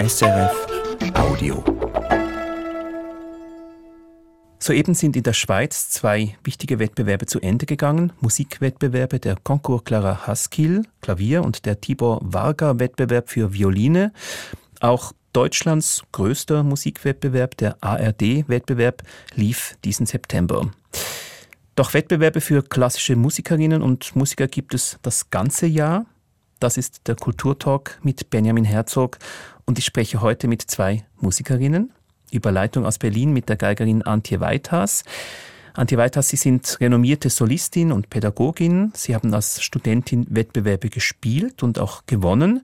SRF Audio. Soeben sind in der Schweiz zwei wichtige Wettbewerbe zu Ende gegangen. Musikwettbewerbe der Concours Clara Haskell, Klavier und der Tibor Varga Wettbewerb für Violine. Auch Deutschlands größter Musikwettbewerb, der ARD-Wettbewerb, lief diesen September. Doch Wettbewerbe für klassische Musikerinnen und Musiker gibt es das ganze Jahr. Das ist der Kulturtalk mit Benjamin Herzog und ich spreche heute mit zwei Musikerinnen. Überleitung aus Berlin mit der Geigerin Antje Weithas. Antje Weithas, Sie sind renommierte Solistin und Pädagogin. Sie haben als Studentin Wettbewerbe gespielt und auch gewonnen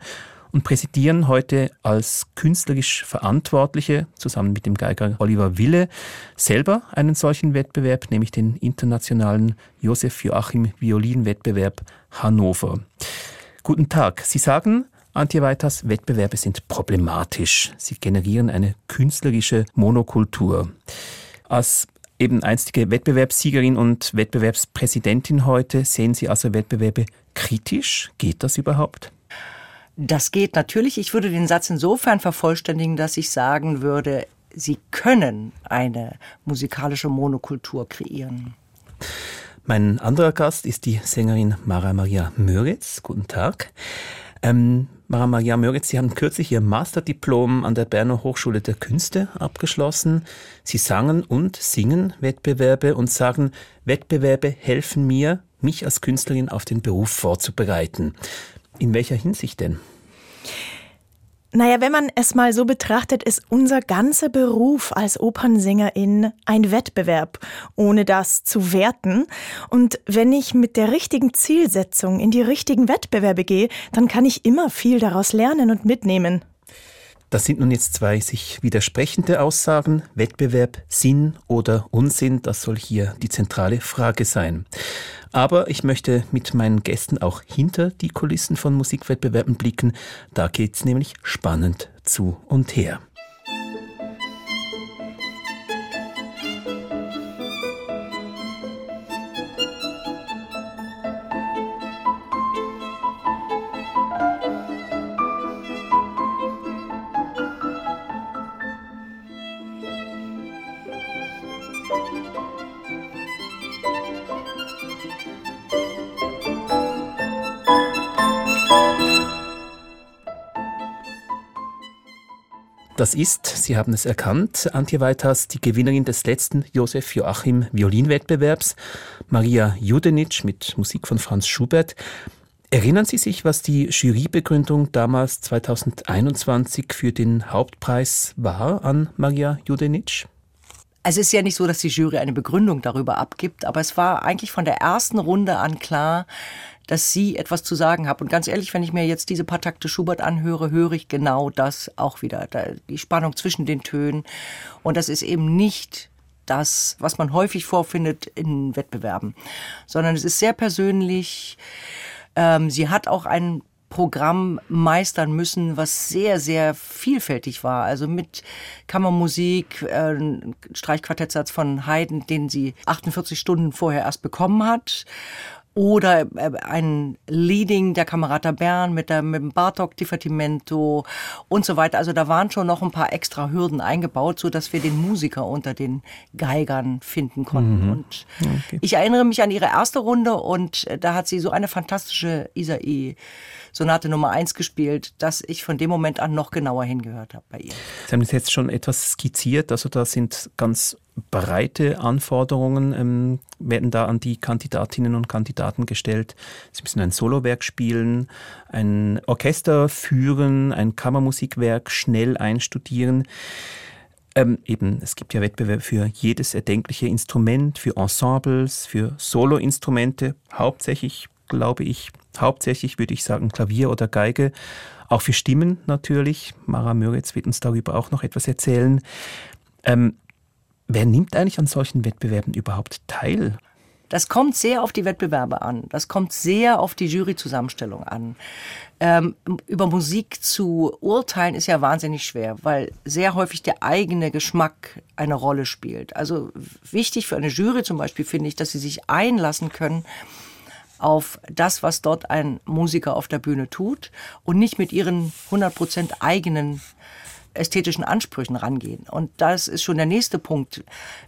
und präsidieren heute als künstlerisch Verantwortliche zusammen mit dem Geiger Oliver Wille selber einen solchen Wettbewerb, nämlich den internationalen Josef Joachim Violinwettbewerb Hannover. Guten Tag. Sie sagen, Antje Weiters, Wettbewerbe sind problematisch. Sie generieren eine künstlerische Monokultur. Als eben einstige Wettbewerbssiegerin und Wettbewerbspräsidentin heute sehen Sie also Wettbewerbe kritisch. Geht das überhaupt? Das geht natürlich. Ich würde den Satz insofern vervollständigen, dass ich sagen würde, Sie können eine musikalische Monokultur kreieren. Mein anderer Gast ist die Sängerin Mara Maria Möritz. Guten Tag. Ähm, Mara Maria Möritz, Sie haben kürzlich Ihr Masterdiplom an der Berner Hochschule der Künste abgeschlossen. Sie sangen und singen Wettbewerbe und sagen, Wettbewerbe helfen mir, mich als Künstlerin auf den Beruf vorzubereiten. In welcher Hinsicht denn? Naja, wenn man es mal so betrachtet, ist unser ganzer Beruf als Opernsängerin ein Wettbewerb, ohne das zu werten. Und wenn ich mit der richtigen Zielsetzung in die richtigen Wettbewerbe gehe, dann kann ich immer viel daraus lernen und mitnehmen. Das sind nun jetzt zwei sich widersprechende Aussagen. Wettbewerb, Sinn oder Unsinn, das soll hier die zentrale Frage sein. Aber ich möchte mit meinen Gästen auch hinter die Kulissen von Musikwettbewerben blicken. Da geht's nämlich spannend zu und her. Das ist, Sie haben es erkannt, Antje Weithas, die Gewinnerin des letzten Josef Joachim Violinwettbewerbs, Maria Judenitsch mit Musik von Franz Schubert. Erinnern Sie sich, was die Jurybegründung damals 2021 für den Hauptpreis war an Maria Judenitsch? Also es ist ja nicht so, dass die Jury eine Begründung darüber abgibt, aber es war eigentlich von der ersten Runde an klar, dass sie etwas zu sagen hat. Und ganz ehrlich, wenn ich mir jetzt diese paar Takte Schubert anhöre, höre ich genau das auch wieder. die Spannung zwischen den Tönen. Und das ist eben nicht das, was man häufig vorfindet in Wettbewerben, sondern es ist sehr persönlich. Ähm, sie hat auch ein Programm meistern müssen, was sehr, sehr vielfältig war. Also mit Kammermusik, äh, Streichquartettsatz von Haydn, den sie 48 Stunden vorher erst bekommen hat oder äh, ein Leading der Camerata Bern mit, der, mit dem Bartok Divertimento und so weiter. Also da waren schon noch ein paar extra Hürden eingebaut, so dass wir den Musiker unter den Geigern finden konnten. Mhm. Und okay. ich erinnere mich an ihre erste Runde und äh, da hat sie so eine fantastische Isai Sonate Nummer eins gespielt, dass ich von dem Moment an noch genauer hingehört habe bei ihr. Sie haben es jetzt schon etwas skizziert, also da sind ganz breite Anforderungen ähm, werden da an die Kandidatinnen und Kandidaten gestellt. Sie müssen ein Solowerk spielen, ein Orchester führen, ein Kammermusikwerk schnell einstudieren. Ähm, eben, es gibt ja Wettbewerbe für jedes erdenkliche Instrument, für Ensembles, für Soloinstrumente, hauptsächlich, glaube ich, hauptsächlich würde ich sagen Klavier oder Geige, auch für Stimmen natürlich. Mara Möritz wird uns darüber auch noch etwas erzählen. Ähm, Wer nimmt eigentlich an solchen Wettbewerben überhaupt teil? Das kommt sehr auf die Wettbewerbe an. Das kommt sehr auf die Juryzusammenstellung an. Ähm, über Musik zu urteilen ist ja wahnsinnig schwer, weil sehr häufig der eigene Geschmack eine Rolle spielt. Also wichtig für eine Jury zum Beispiel finde ich, dass sie sich einlassen können auf das, was dort ein Musiker auf der Bühne tut und nicht mit ihren 100% eigenen ästhetischen Ansprüchen rangehen. Und das ist schon der nächste Punkt.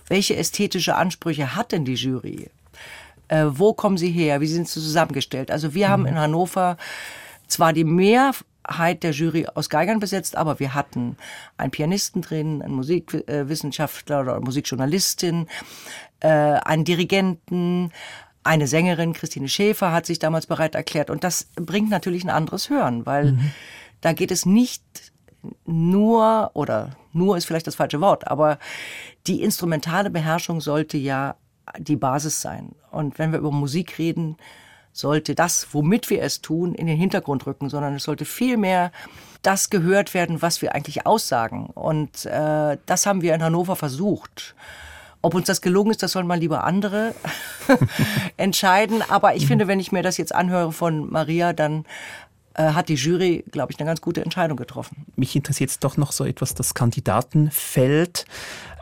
Welche ästhetische Ansprüche hat denn die Jury? Äh, wo kommen sie her? Wie sind sie zusammengestellt? Also wir mhm. haben in Hannover zwar die Mehrheit der Jury aus Geigern besetzt, aber wir hatten einen Pianisten drin, einen Musikwissenschaftler oder Musikjournalistin, äh, einen Dirigenten, eine Sängerin, Christine Schäfer, hat sich damals bereit erklärt. Und das bringt natürlich ein anderes Hören, weil mhm. da geht es nicht nur, oder nur ist vielleicht das falsche Wort, aber die instrumentale Beherrschung sollte ja die Basis sein. Und wenn wir über Musik reden, sollte das, womit wir es tun, in den Hintergrund rücken, sondern es sollte vielmehr das gehört werden, was wir eigentlich aussagen. Und äh, das haben wir in Hannover versucht. Ob uns das gelungen ist, das sollen mal lieber andere entscheiden. Aber ich mhm. finde, wenn ich mir das jetzt anhöre von Maria, dann hat die Jury, glaube ich, eine ganz gute Entscheidung getroffen. Mich interessiert jetzt doch noch so etwas das Kandidatenfeld.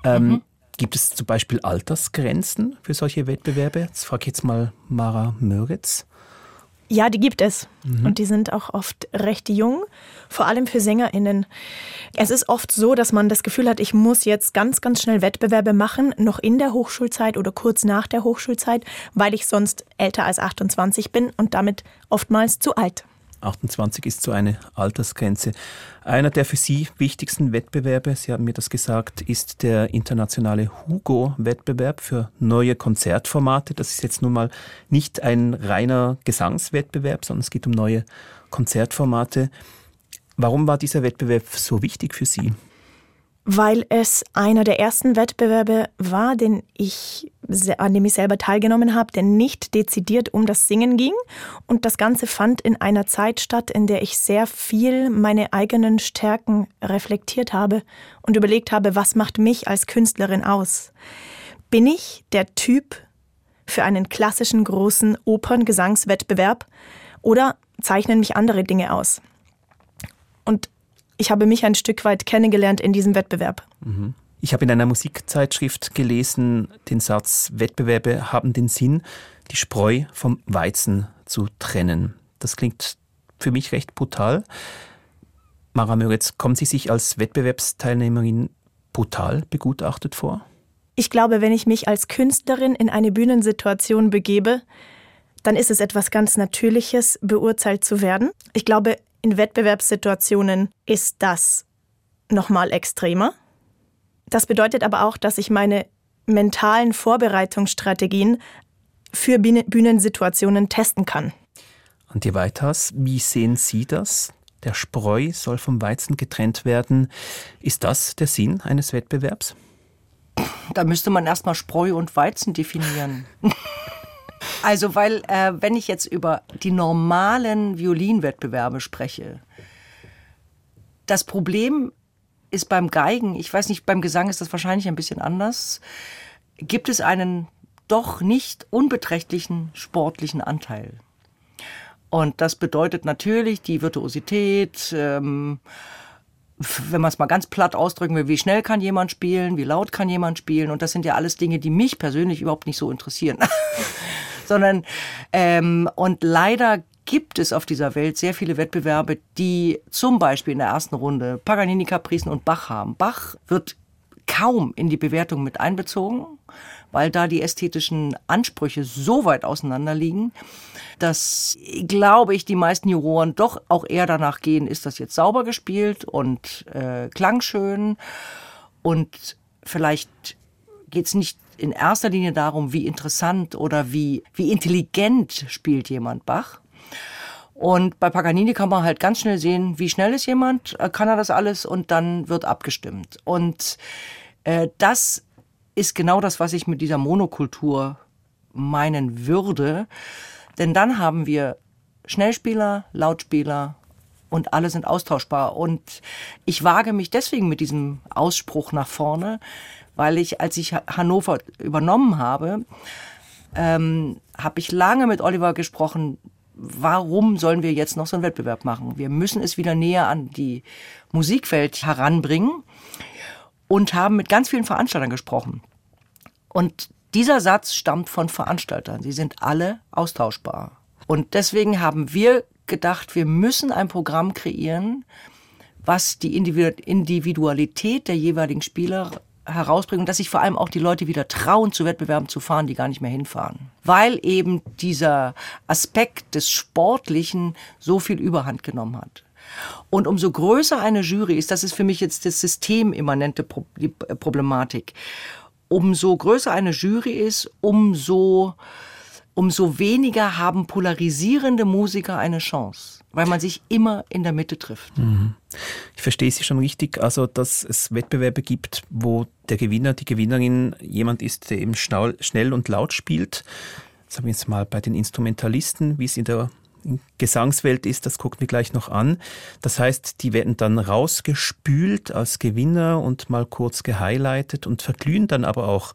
Ähm, mhm. Gibt es zum Beispiel Altersgrenzen für solche Wettbewerbe? Jetzt frage ich jetzt mal Mara Möritz. Ja, die gibt es. Mhm. Und die sind auch oft recht jung, vor allem für SängerInnen. Es ist oft so, dass man das Gefühl hat, ich muss jetzt ganz, ganz schnell Wettbewerbe machen, noch in der Hochschulzeit oder kurz nach der Hochschulzeit, weil ich sonst älter als 28 bin und damit oftmals zu alt. 28 ist so eine Altersgrenze. Einer der für Sie wichtigsten Wettbewerbe, Sie haben mir das gesagt, ist der internationale Hugo-Wettbewerb für neue Konzertformate. Das ist jetzt nun mal nicht ein reiner Gesangswettbewerb, sondern es geht um neue Konzertformate. Warum war dieser Wettbewerb so wichtig für Sie? Weil es einer der ersten Wettbewerbe war, den ich, an dem ich selber teilgenommen habe, der nicht dezidiert um das Singen ging. Und das Ganze fand in einer Zeit statt, in der ich sehr viel meine eigenen Stärken reflektiert habe und überlegt habe, was macht mich als Künstlerin aus? Bin ich der Typ für einen klassischen großen Operngesangswettbewerb oder zeichnen mich andere Dinge aus? Und ich habe mich ein Stück weit kennengelernt in diesem Wettbewerb. Mhm. Ich habe in einer Musikzeitschrift gelesen, den Satz, Wettbewerbe haben den Sinn, die Spreu vom Weizen zu trennen. Das klingt für mich recht brutal. Mara Möritz, kommen Sie sich als Wettbewerbsteilnehmerin brutal begutachtet vor? Ich glaube, wenn ich mich als Künstlerin in eine Bühnensituation begebe, dann ist es etwas ganz Natürliches, beurteilt zu werden. Ich glaube, in Wettbewerbssituationen ist das nochmal extremer. Das bedeutet aber auch, dass ich meine mentalen Vorbereitungsstrategien für Bühnensituationen testen kann. Antje Weiters, wie sehen Sie das? Der Spreu soll vom Weizen getrennt werden. Ist das der Sinn eines Wettbewerbs? Da müsste man erstmal Spreu und Weizen definieren. Also, weil, äh, wenn ich jetzt über die normalen Violinwettbewerbe spreche, das Problem ist beim Geigen, ich weiß nicht, beim Gesang ist das wahrscheinlich ein bisschen anders, gibt es einen doch nicht unbeträchtlichen sportlichen Anteil. Und das bedeutet natürlich die Virtuosität, ähm, wenn man es mal ganz platt ausdrücken will, wie schnell kann jemand spielen, wie laut kann jemand spielen. Und das sind ja alles Dinge, die mich persönlich überhaupt nicht so interessieren. sondern ähm, und leider gibt es auf dieser Welt sehr viele Wettbewerbe, die zum Beispiel in der ersten Runde Paganini, Capricen und Bach haben. Bach wird kaum in die Bewertung mit einbezogen, weil da die ästhetischen Ansprüche so weit auseinander liegen, dass, glaube ich, die meisten Juroren doch auch eher danach gehen, ist das jetzt sauber gespielt und äh, klangschön und vielleicht geht es nicht in erster Linie darum, wie interessant oder wie, wie intelligent spielt jemand Bach. Und bei Paganini kann man halt ganz schnell sehen, wie schnell ist jemand, äh, kann er das alles und dann wird abgestimmt. Und äh, das ist genau das, was ich mit dieser Monokultur meinen würde. Denn dann haben wir Schnellspieler, Lautspieler und alle sind austauschbar. Und ich wage mich deswegen mit diesem Ausspruch nach vorne, weil ich, als ich Hannover übernommen habe, ähm, habe ich lange mit Oliver gesprochen, warum sollen wir jetzt noch so einen Wettbewerb machen? Wir müssen es wieder näher an die Musikwelt heranbringen und haben mit ganz vielen Veranstaltern gesprochen. Und dieser Satz stammt von Veranstaltern. Sie sind alle austauschbar. Und deswegen haben wir gedacht, wir müssen ein Programm kreieren, was die Individualität der jeweiligen Spieler herausbringt und dass sich vor allem auch die Leute wieder trauen, zu Wettbewerben zu fahren, die gar nicht mehr hinfahren. Weil eben dieser Aspekt des Sportlichen so viel Überhand genommen hat. Und umso größer eine Jury ist, das ist für mich jetzt das systemimmanente Problematik, umso größer eine Jury ist, umso umso weniger haben polarisierende Musiker eine Chance, weil man sich immer in der Mitte trifft. Mhm. Ich verstehe Sie schon richtig, also dass es Wettbewerbe gibt, wo der Gewinner, die Gewinnerin jemand ist, der eben schnell und laut spielt. Sagen wir jetzt mal bei den Instrumentalisten, wie es in der Gesangswelt ist, das gucken wir gleich noch an. Das heißt, die werden dann rausgespült als Gewinner und mal kurz gehighlightet und verglühen dann aber auch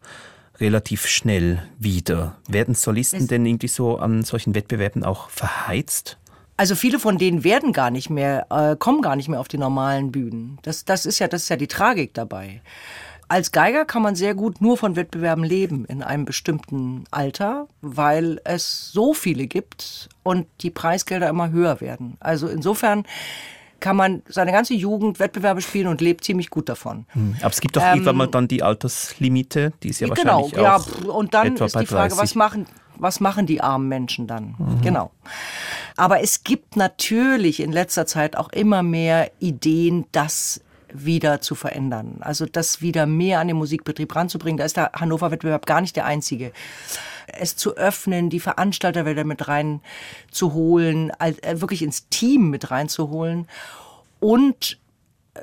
relativ schnell wieder. Werden Solisten denn irgendwie so an solchen Wettbewerben auch verheizt? Also viele von denen werden gar nicht mehr, äh, kommen gar nicht mehr auf die normalen Bühnen. Das, das ist ja, das ist ja die Tragik dabei. Als Geiger kann man sehr gut nur von Wettbewerben leben in einem bestimmten Alter, weil es so viele gibt und die Preisgelder immer höher werden. Also insofern kann man seine ganze Jugend Wettbewerbe spielen und lebt ziemlich gut davon. Hm. Aber es gibt doch ähm, irgendwann mal dann die Alterslimite, die ist ja genau, wahrscheinlich ja, auch und dann ist die Frage, was machen was machen die armen Menschen dann? Mhm. Genau. Aber es gibt natürlich in letzter Zeit auch immer mehr Ideen, das wieder zu verändern. Also das wieder mehr an den Musikbetrieb ranzubringen. Da ist der Hannover-Wettbewerb gar nicht der einzige es zu öffnen, die Veranstalter wieder mit reinzuholen, äh, wirklich ins Team mit reinzuholen und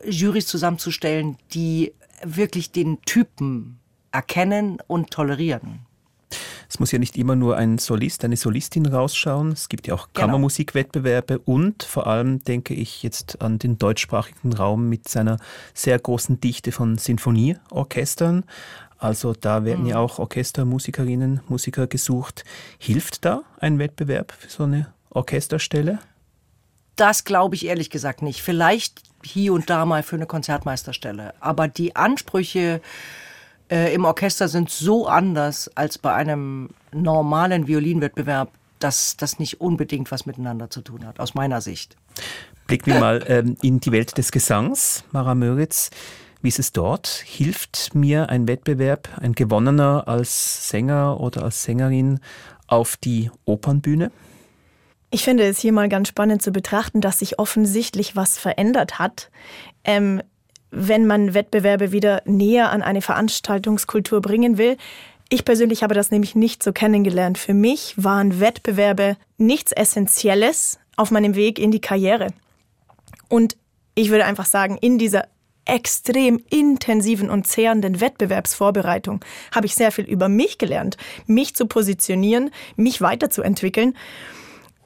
Jurys zusammenzustellen, die wirklich den Typen erkennen und tolerieren. Es muss ja nicht immer nur ein Solist, eine Solistin rausschauen. Es gibt ja auch genau. Kammermusikwettbewerbe und vor allem denke ich jetzt an den deutschsprachigen Raum mit seiner sehr großen Dichte von Sinfonieorchestern. Also da werden mhm. ja auch Orchestermusikerinnen, Musiker gesucht. Hilft da ein Wettbewerb für so eine Orchesterstelle? Das glaube ich ehrlich gesagt nicht. Vielleicht hier und da mal für eine Konzertmeisterstelle. Aber die Ansprüche äh, im Orchester sind so anders als bei einem normalen Violinwettbewerb, dass das nicht unbedingt was miteinander zu tun hat, aus meiner Sicht. Blicken wir mal ähm, in die Welt des Gesangs, Mara Möritz. Wie ist es dort? Hilft mir ein Wettbewerb, ein gewonnener als Sänger oder als Sängerin auf die Opernbühne? Ich finde es hier mal ganz spannend zu betrachten, dass sich offensichtlich was verändert hat. Ähm, wenn man Wettbewerbe wieder näher an eine Veranstaltungskultur bringen will. Ich persönlich habe das nämlich nicht so kennengelernt. Für mich waren Wettbewerbe nichts Essentielles auf meinem Weg in die Karriere. Und ich würde einfach sagen, in dieser extrem intensiven und zehrenden Wettbewerbsvorbereitung habe ich sehr viel über mich gelernt, mich zu positionieren, mich weiterzuentwickeln.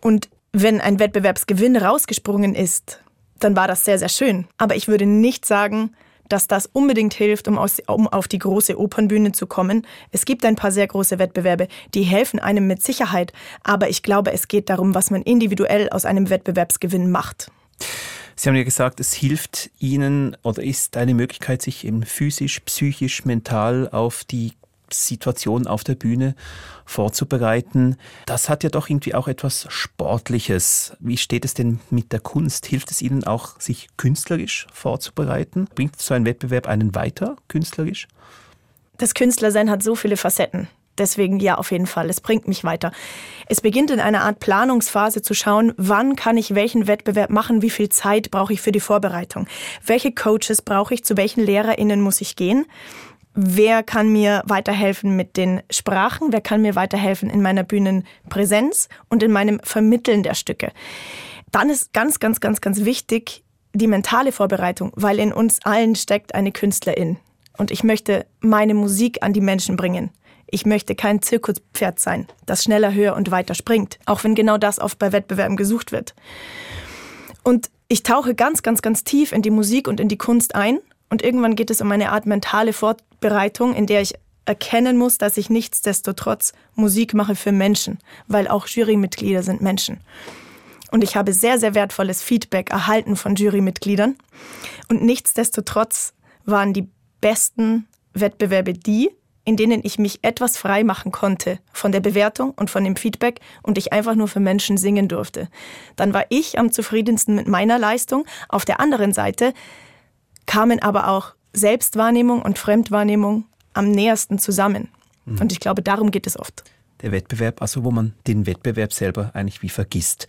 Und wenn ein Wettbewerbsgewinn rausgesprungen ist, dann war das sehr, sehr schön. Aber ich würde nicht sagen, dass das unbedingt hilft, um, aus, um auf die große Opernbühne zu kommen. Es gibt ein paar sehr große Wettbewerbe, die helfen einem mit Sicherheit. Aber ich glaube, es geht darum, was man individuell aus einem Wettbewerbsgewinn macht. Sie haben ja gesagt, es hilft Ihnen oder ist eine Möglichkeit, sich eben physisch, psychisch, mental auf die Situation auf der Bühne vorzubereiten. Das hat ja doch irgendwie auch etwas Sportliches. Wie steht es denn mit der Kunst? Hilft es Ihnen auch, sich künstlerisch vorzubereiten? Bringt so ein Wettbewerb einen weiter, künstlerisch? Das Künstlersein hat so viele Facetten. Deswegen ja, auf jeden Fall. Es bringt mich weiter. Es beginnt in einer Art Planungsphase zu schauen, wann kann ich welchen Wettbewerb machen, wie viel Zeit brauche ich für die Vorbereitung, welche Coaches brauche ich, zu welchen LehrerInnen muss ich gehen. Wer kann mir weiterhelfen mit den Sprachen? Wer kann mir weiterhelfen in meiner Bühnenpräsenz und in meinem Vermitteln der Stücke? Dann ist ganz, ganz, ganz, ganz wichtig die mentale Vorbereitung, weil in uns allen steckt eine Künstlerin. Und ich möchte meine Musik an die Menschen bringen. Ich möchte kein Zirkuspferd sein, das schneller, höher und weiter springt, auch wenn genau das oft bei Wettbewerben gesucht wird. Und ich tauche ganz, ganz, ganz tief in die Musik und in die Kunst ein. Und irgendwann geht es um eine Art mentale Vorbereitung, in der ich erkennen muss, dass ich nichtsdestotrotz Musik mache für Menschen, weil auch Jurymitglieder sind Menschen. Und ich habe sehr, sehr wertvolles Feedback erhalten von Jurymitgliedern. Und nichtsdestotrotz waren die besten Wettbewerbe die, in denen ich mich etwas frei machen konnte von der Bewertung und von dem Feedback und ich einfach nur für Menschen singen durfte. Dann war ich am zufriedensten mit meiner Leistung. Auf der anderen Seite kamen aber auch Selbstwahrnehmung und Fremdwahrnehmung am nähersten zusammen. Mhm. Und ich glaube, darum geht es oft. Der Wettbewerb, also wo man den Wettbewerb selber eigentlich wie vergisst.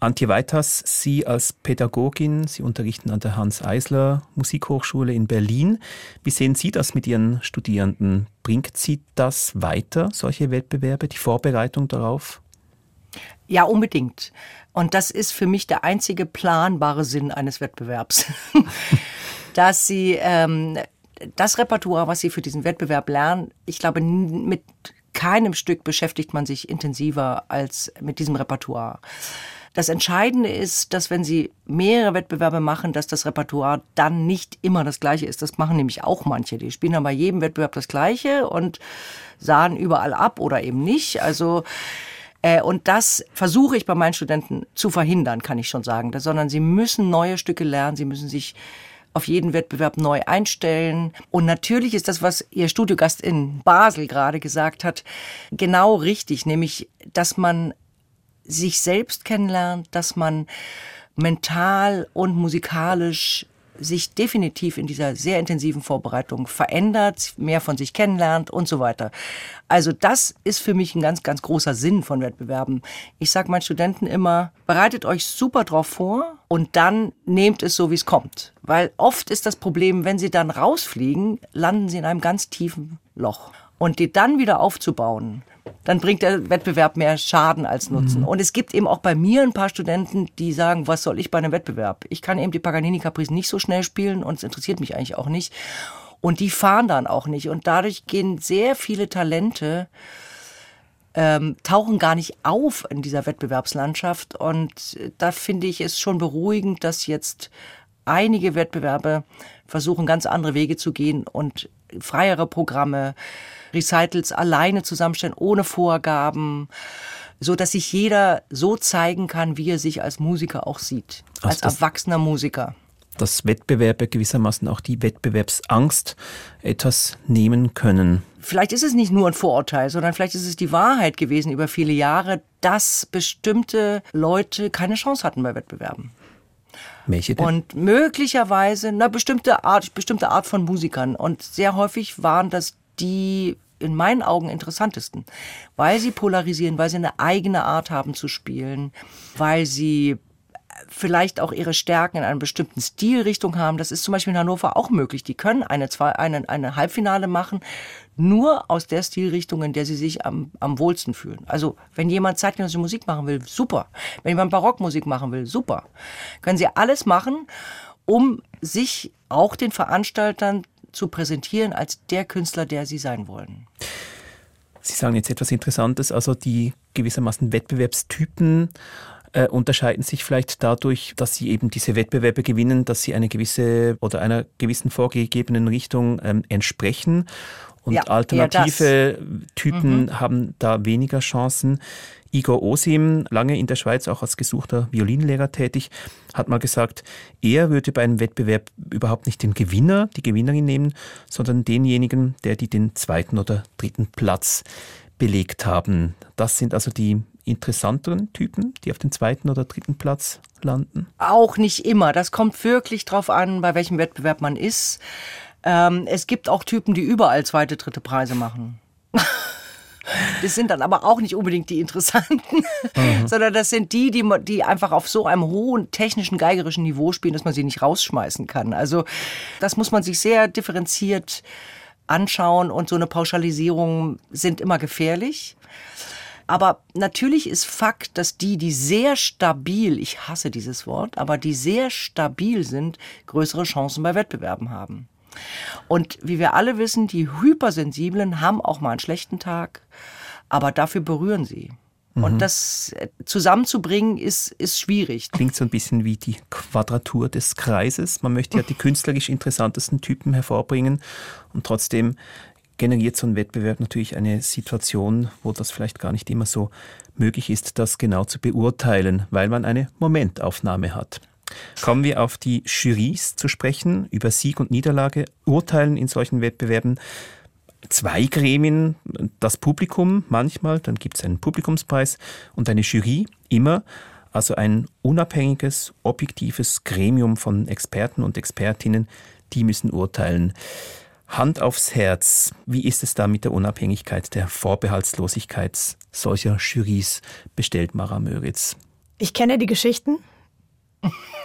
Antje Weiters, Sie als Pädagogin, Sie unterrichten an der Hans-Eisler Musikhochschule in Berlin. Wie sehen Sie das mit Ihren Studierenden? Bringt Sie das weiter, solche Wettbewerbe, die Vorbereitung darauf? Ja, unbedingt. Und das ist für mich der einzige planbare Sinn eines Wettbewerbs. Dass Sie ähm, das Repertoire, was Sie für diesen Wettbewerb lernen, ich glaube, mit keinem Stück beschäftigt man sich intensiver als mit diesem Repertoire. Das Entscheidende ist, dass wenn Sie mehrere Wettbewerbe machen, dass das Repertoire dann nicht immer das gleiche ist. Das machen nämlich auch manche. Die spielen dann bei jedem Wettbewerb das gleiche und sahen überall ab oder eben nicht. Also äh, und das versuche ich bei meinen Studenten zu verhindern, kann ich schon sagen. Sondern sie müssen neue Stücke lernen, sie müssen sich auf jeden Wettbewerb neu einstellen. Und natürlich ist das, was Ihr Studiogast in Basel gerade gesagt hat, genau richtig, nämlich, dass man sich selbst kennenlernt, dass man mental und musikalisch sich definitiv in dieser sehr intensiven Vorbereitung verändert, mehr von sich kennenlernt und so weiter. Also das ist für mich ein ganz, ganz großer Sinn von Wettbewerben. Ich sage meinen Studenten immer, bereitet euch super drauf vor und dann nehmt es so, wie es kommt. Weil oft ist das Problem, wenn sie dann rausfliegen, landen sie in einem ganz tiefen Loch. Und die dann wieder aufzubauen, dann bringt der Wettbewerb mehr Schaden als Nutzen. Mhm. Und es gibt eben auch bei mir ein paar Studenten, die sagen, was soll ich bei einem Wettbewerb? Ich kann eben die Paganini Caprice nicht so schnell spielen und es interessiert mich eigentlich auch nicht. Und die fahren dann auch nicht. Und dadurch gehen sehr viele Talente, ähm, tauchen gar nicht auf in dieser Wettbewerbslandschaft. Und da finde ich es schon beruhigend, dass jetzt einige Wettbewerbe versuchen, ganz andere Wege zu gehen und freiere Programme, Recitals alleine zusammenstellen, ohne Vorgaben, so dass sich jeder so zeigen kann, wie er sich als Musiker auch sieht, als, als erwachsener Musiker. Dass Wettbewerbe gewissermaßen auch die Wettbewerbsangst etwas nehmen können. Vielleicht ist es nicht nur ein Vorurteil, sondern vielleicht ist es die Wahrheit gewesen über viele Jahre, dass bestimmte Leute keine Chance hatten bei Wettbewerben. Welche denn? Und möglicherweise eine bestimmte Art, bestimmte Art von Musikern. Und sehr häufig waren das die in meinen Augen interessantesten, weil sie polarisieren, weil sie eine eigene Art haben zu spielen, weil sie vielleicht auch ihre Stärken in einer bestimmten Stilrichtung haben. Das ist zum Beispiel in Hannover auch möglich. Die können eine, zwei, eine, eine Halbfinale machen, nur aus der Stilrichtung, in der sie sich am, am wohlsten fühlen. Also wenn jemand zeitgenössische Musik machen will, super. Wenn jemand Barockmusik machen will, super. Können sie alles machen, um sich auch den Veranstaltern zu präsentieren als der Künstler, der sie sein wollen. Sie sagen jetzt etwas Interessantes, also die gewissermaßen Wettbewerbstypen äh, unterscheiden sich vielleicht dadurch, dass sie eben diese Wettbewerbe gewinnen, dass sie eine gewisse oder einer gewissen vorgegebenen Richtung ähm, entsprechen. Und ja, alternative Typen mhm. haben da weniger Chancen. Igor Osim, lange in der Schweiz auch als gesuchter Violinlehrer tätig, hat mal gesagt, er würde bei einem Wettbewerb überhaupt nicht den Gewinner, die Gewinnerin nehmen, sondern denjenigen, der die den zweiten oder dritten Platz belegt haben. Das sind also die interessanteren Typen, die auf den zweiten oder dritten Platz landen? Auch nicht immer. Das kommt wirklich drauf an, bei welchem Wettbewerb man ist. Ähm, es gibt auch Typen, die überall zweite, dritte Preise machen. Das sind dann aber auch nicht unbedingt die interessanten, mhm. sondern das sind die, die, die einfach auf so einem hohen technischen, geigerischen Niveau spielen, dass man sie nicht rausschmeißen kann. Also das muss man sich sehr differenziert anschauen und so eine Pauschalisierung sind immer gefährlich. Aber natürlich ist Fakt, dass die, die sehr stabil, ich hasse dieses Wort, aber die sehr stabil sind, größere Chancen bei Wettbewerben haben. Und wie wir alle wissen, die Hypersensiblen haben auch mal einen schlechten Tag, aber dafür berühren sie. Mhm. Und das äh, zusammenzubringen ist, ist schwierig. Klingt so ein bisschen wie die Quadratur des Kreises. Man möchte ja die künstlerisch interessantesten Typen hervorbringen und trotzdem generiert so ein Wettbewerb natürlich eine Situation, wo das vielleicht gar nicht immer so möglich ist, das genau zu beurteilen, weil man eine Momentaufnahme hat. Kommen wir auf die Jurys zu sprechen, über Sieg und Niederlage, Urteilen in solchen Wettbewerben. zwei Gremien, das Publikum manchmal, dann gibt es einen Publikumspreis und eine Jury, immer. Also ein unabhängiges, objektives Gremium von Experten und Expertinnen, die müssen urteilen. Hand aufs Herz, wie ist es da mit der Unabhängigkeit, der Vorbehaltslosigkeit solcher Jurys bestellt, Mara Möritz? Ich kenne die Geschichten.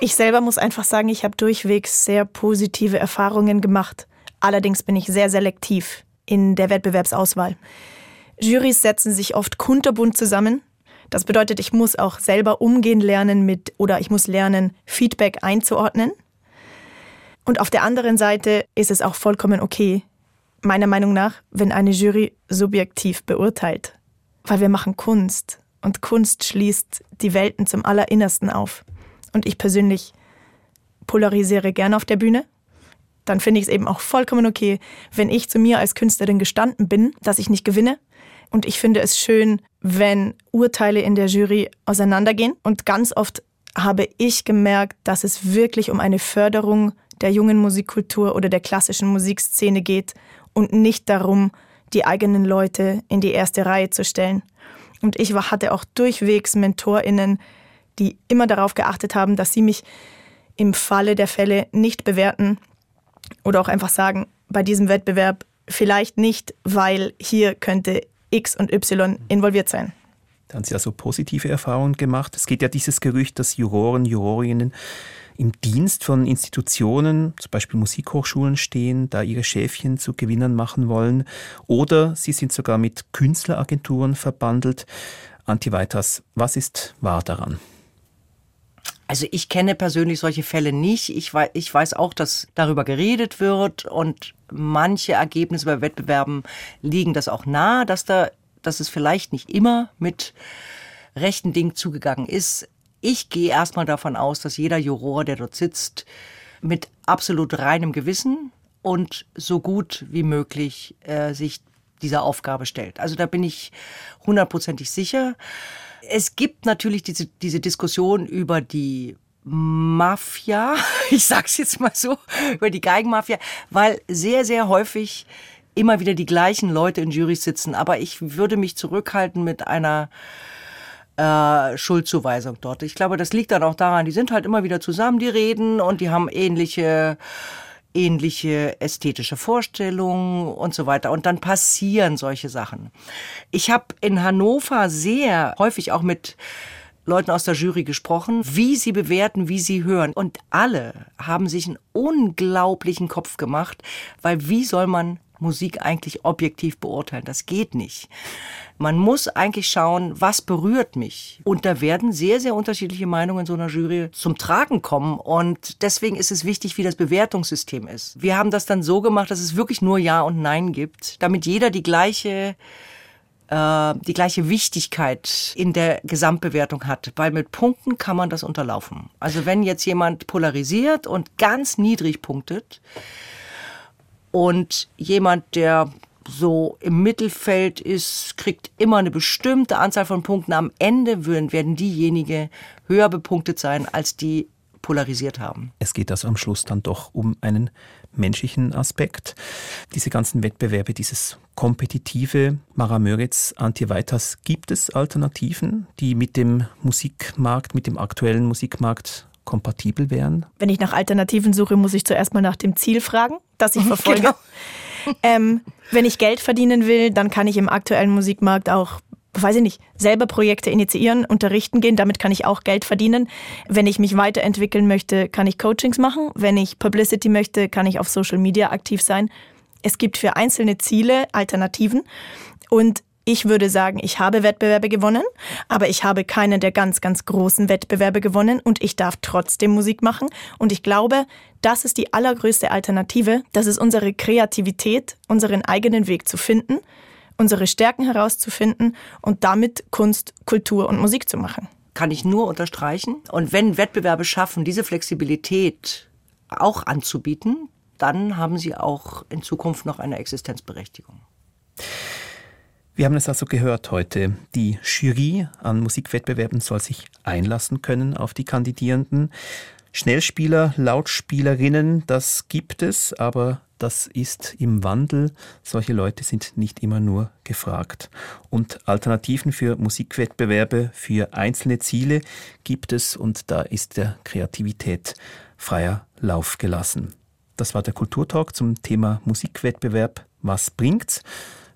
Ich selber muss einfach sagen, ich habe durchwegs sehr positive Erfahrungen gemacht. Allerdings bin ich sehr selektiv in der Wettbewerbsauswahl. Jurys setzen sich oft kunterbunt zusammen. Das bedeutet, ich muss auch selber umgehen lernen mit oder ich muss lernen, Feedback einzuordnen. Und auf der anderen Seite ist es auch vollkommen okay, meiner Meinung nach, wenn eine Jury subjektiv beurteilt. Weil wir machen Kunst und Kunst schließt die Welten zum Allerinnersten auf. Und ich persönlich polarisiere gerne auf der Bühne. Dann finde ich es eben auch vollkommen okay, wenn ich zu mir als Künstlerin gestanden bin, dass ich nicht gewinne. Und ich finde es schön, wenn Urteile in der Jury auseinandergehen. Und ganz oft habe ich gemerkt, dass es wirklich um eine Förderung der jungen Musikkultur oder der klassischen Musikszene geht und nicht darum, die eigenen Leute in die erste Reihe zu stellen. Und ich hatte auch durchwegs MentorInnen, die immer darauf geachtet haben, dass sie mich im Falle der Fälle nicht bewerten oder auch einfach sagen, bei diesem Wettbewerb vielleicht nicht, weil hier könnte X und Y involviert sein. Da haben Sie also positive Erfahrungen gemacht. Es geht ja dieses Gerücht, dass Juroren, Jurorinnen im Dienst von Institutionen, zum Beispiel Musikhochschulen stehen, da ihre Schäfchen zu Gewinnern machen wollen. Oder sie sind sogar mit Künstleragenturen verbandelt. Anti Weiters, was ist wahr daran? Also ich kenne persönlich solche Fälle nicht. Ich weiß, ich weiß auch, dass darüber geredet wird und manche Ergebnisse bei Wettbewerben liegen das auch nahe, dass da, dass es vielleicht nicht immer mit rechten Dingen zugegangen ist. Ich gehe erstmal davon aus, dass jeder Juror, der dort sitzt, mit absolut reinem Gewissen und so gut wie möglich äh, sich dieser Aufgabe stellt. Also da bin ich hundertprozentig sicher. Es gibt natürlich diese, diese Diskussion über die Mafia, ich sag's jetzt mal so, über die Geigenmafia, weil sehr, sehr häufig immer wieder die gleichen Leute in Jurys sitzen. Aber ich würde mich zurückhalten mit einer äh, Schuldzuweisung dort. Ich glaube, das liegt dann auch daran, die sind halt immer wieder zusammen, die reden und die haben ähnliche ähnliche ästhetische Vorstellungen und so weiter. Und dann passieren solche Sachen. Ich habe in Hannover sehr häufig auch mit Leuten aus der Jury gesprochen, wie sie bewerten, wie sie hören. Und alle haben sich einen unglaublichen Kopf gemacht, weil wie soll man Musik eigentlich objektiv beurteilen? Das geht nicht. Man muss eigentlich schauen, was berührt mich. Und da werden sehr, sehr unterschiedliche Meinungen in so einer Jury zum Tragen kommen. Und deswegen ist es wichtig, wie das Bewertungssystem ist. Wir haben das dann so gemacht, dass es wirklich nur Ja und Nein gibt, damit jeder die gleiche äh, die gleiche Wichtigkeit in der Gesamtbewertung hat, weil mit Punkten kann man das unterlaufen. Also wenn jetzt jemand polarisiert und ganz niedrig punktet und jemand, der so im Mittelfeld ist, kriegt immer eine bestimmte Anzahl von Punkten. Am Ende würden, werden diejenigen höher bepunktet sein, als die polarisiert haben. Es geht also am Schluss dann doch um einen menschlichen Aspekt. Diese ganzen Wettbewerbe, dieses kompetitive Mara Möritz, Antje Weiters, gibt es Alternativen, die mit dem Musikmarkt, mit dem aktuellen Musikmarkt kompatibel wären? Wenn ich nach Alternativen suche, muss ich zuerst mal nach dem Ziel fragen, das ich verfolge. Genau. ähm, wenn ich Geld verdienen will, dann kann ich im aktuellen Musikmarkt auch weiß ich nicht, selber Projekte initiieren, unterrichten gehen, damit kann ich auch Geld verdienen. Wenn ich mich weiterentwickeln möchte, kann ich Coachings machen. Wenn ich Publicity möchte, kann ich auf Social Media aktiv sein. Es gibt für einzelne Ziele Alternativen und ich würde sagen, ich habe Wettbewerbe gewonnen, aber ich habe keinen der ganz, ganz großen Wettbewerbe gewonnen und ich darf trotzdem Musik machen. Und ich glaube, das ist die allergrößte Alternative. Das ist unsere Kreativität, unseren eigenen Weg zu finden, unsere Stärken herauszufinden und damit Kunst, Kultur und Musik zu machen. Kann ich nur unterstreichen. Und wenn Wettbewerbe schaffen, diese Flexibilität auch anzubieten, dann haben sie auch in Zukunft noch eine Existenzberechtigung. Wir haben es also gehört heute. Die Jury an Musikwettbewerben soll sich einlassen können auf die Kandidierenden. Schnellspieler, Lautspielerinnen, das gibt es, aber das ist im Wandel. Solche Leute sind nicht immer nur gefragt. Und Alternativen für Musikwettbewerbe, für einzelne Ziele gibt es und da ist der Kreativität freier Lauf gelassen. Das war der Kulturtalk zum Thema Musikwettbewerb. Was bringt's?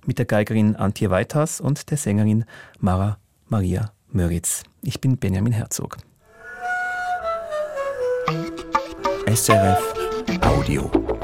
Mit der Geigerin Antje Weithas und der Sängerin Mara Maria Möritz. Ich bin Benjamin Herzog. SRF Audio.